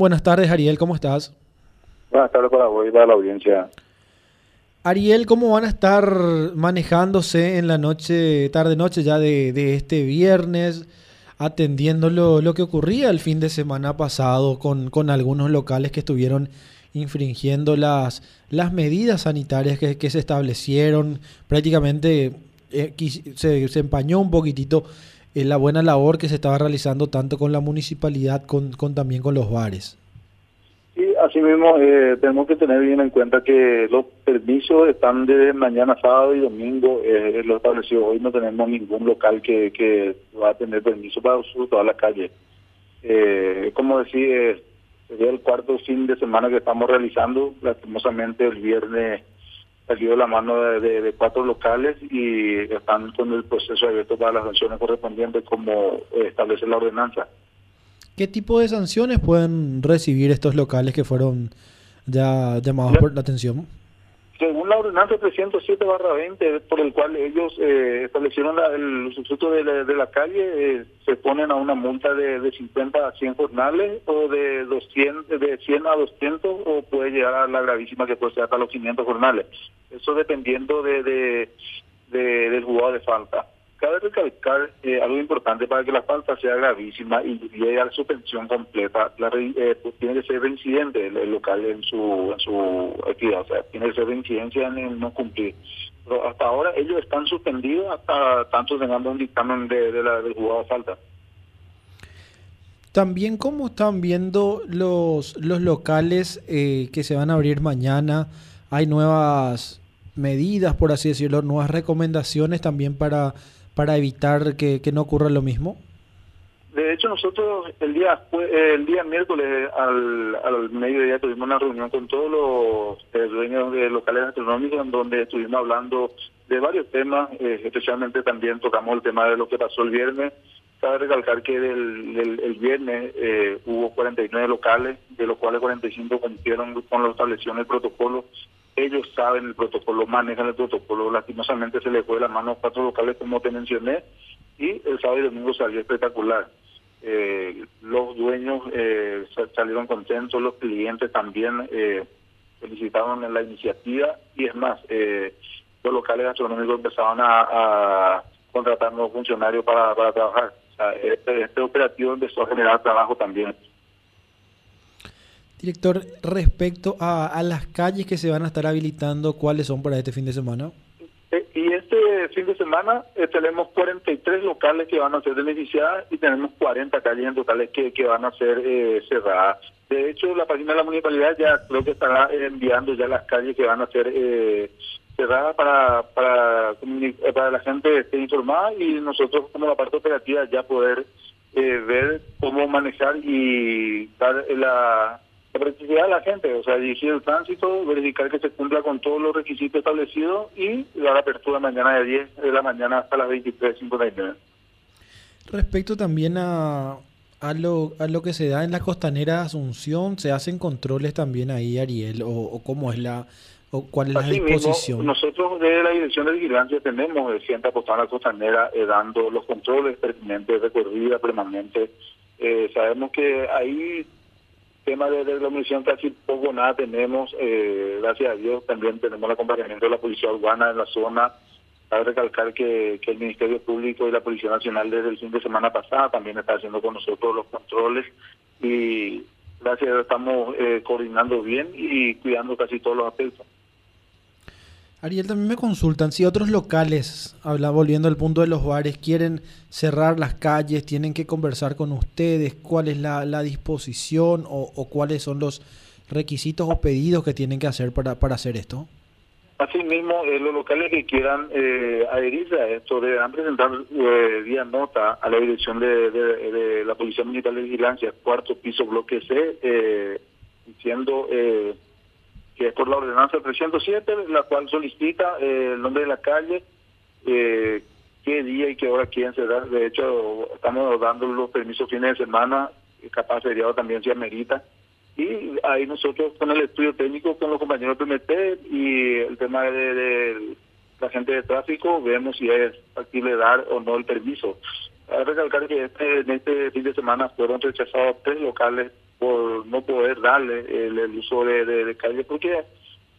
Buenas tardes, Ariel, ¿cómo estás? Buenas tardes para vos y para la audiencia. Ariel, ¿cómo van a estar manejándose en la noche, tarde-noche ya de, de, este viernes, atendiendo lo, lo, que ocurría el fin de semana pasado con, con algunos locales que estuvieron infringiendo las, las medidas sanitarias que, que se establecieron? Prácticamente eh, se, se empañó un poquitito la buena labor que se estaba realizando tanto con la municipalidad con, con también con los bares. Sí, así mismo eh, tenemos que tener bien en cuenta que los permisos están desde mañana sábado y domingo, eh, lo establecido hoy no tenemos ningún local que, que va a tener permiso para usar toda la calle. Eh, como decía, sería el cuarto fin de semana que estamos realizando, lastimosamente el viernes salió la mano de, de, cuatro locales y están con el proceso abierto para las sanciones correspondientes como establece la ordenanza. ¿Qué tipo de sanciones pueden recibir estos locales que fueron ya llamados por la atención? Según la ordenanza 307-20, por el cual ellos eh, establecieron la, el sustituto de la, de la calle, eh, se ponen a una multa de, de 50 a 100 jornales o de 200, de 100 a 200 o puede llegar a la gravísima que puede ser hasta los 500 jornales. Eso dependiendo de, de, de del jugado de falta. Cabe recalcar eh, algo importante para que la falta sea gravísima y llegue a la suspensión completa. La, eh, pues, tiene que ser reincidente el, local en su, en su actividad, o sea, tiene que ser reincidencia en no cumplir. Pero hasta ahora ellos están suspendidos hasta tanto tengamos un dictamen de, de la, del juzgado de falta. También, ¿cómo están viendo los, los locales eh, que se van a abrir mañana? Hay nuevas medidas, por así decirlo, nuevas recomendaciones también para para evitar que, no ocurra lo mismo? De hecho, nosotros el día el día miércoles al, al mediodía tuvimos una reunión con todos los eh, dueños de locales gastronómicos en donde estuvimos hablando de varios temas, eh, especialmente también tocamos el tema de lo que pasó el viernes. Cabe recalcar que del, el viernes eh, hubo 49 locales, de los cuales 45 cumplieron con la establección del protocolo ellos saben el protocolo, manejan el protocolo. Lastimosamente se les fue la mano a cuatro locales, como te mencioné, y el sábado y domingo salió espectacular. Eh, los dueños eh, salieron contentos, los clientes también eh, felicitaron en la iniciativa y es más, eh, los locales gastronómicos empezaron a, contratar nuevos funcionarios para, trabajar. Este, este operativo empezó a generar trabajo también. Director, respecto a, a, las calles que se van a estar habilitando, ¿cuáles son para este fin de semana? Eh, y este fin de semana eh, tenemos 43 locales que van a ser beneficiadas y tenemos 40 calles en totales que, que van a ser eh, cerradas. De hecho, la página de la municipalidad ya creo que estará enviando ya las calles que van a ser eh, cerradas para, para, eh, para la gente esté informada y nosotros como la parte operativa ya poder eh, ver cómo manejar y dar la practicidad de la gente, o sea, dirigir el tránsito, verificar que se cumpla con todos los requisitos establecidos y dar apertura mañana de 10 de la mañana hasta las 23.59. Respecto también a, a, lo, a lo que se da en la costanera de Asunción, ¿se hacen controles también ahí, Ariel? ¿O, o cómo es la, o cuál es Así la disposición? Mismo, nosotros de la Dirección de Vigilancia tenemos el gente apostado a la costanera eh, dando los controles pertinentes, recorrida permanente. Eh, sabemos que ahí tema de reglamentación casi poco nada tenemos, eh, gracias a Dios también tenemos el acompañamiento de la Policía Urbana en la zona. Cabe recalcar que, que el Ministerio Público y la Policía Nacional desde el fin de semana pasada también está haciendo con nosotros los controles y gracias a Dios estamos eh, coordinando bien y cuidando casi todos los aspectos. Ariel, también me consultan si otros locales, habla, volviendo al punto de los bares, quieren cerrar las calles, tienen que conversar con ustedes, cuál es la, la disposición o, o, cuáles son los requisitos o pedidos que tienen que hacer para, para hacer esto. Asimismo, eh, los locales que quieran eh, adherirse a esto deberán presentar eh, vía nota a la dirección de, de, de, la Policía Militar de Vigilancia, cuarto piso, bloque C, eh, diciendo... Eh, que es por la ordenanza 307, la cual solicita eh, el nombre de la calle, eh, qué día y qué hora quieren cerrar. De hecho, estamos dando los permisos fines de semana, capaz feriado también se amerita. Y ahí nosotros con el estudio técnico, con los compañeros PMT y el tema de, de la gente de tráfico, vemos si es factible dar o no el permiso. Hay que recalcar que este, en este fin de semana fueron rechazados tres locales por no poder darle el, uso de, calle porque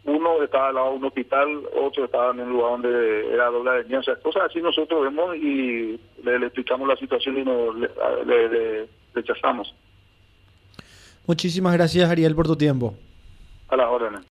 uno estaba al lado de un hospital, otro estaba en un lugar donde era doble de o sea, cosas así nosotros vemos y le, explicamos la situación y nos le, rechazamos. Muchísimas gracias Ariel por tu tiempo. A las órdenes.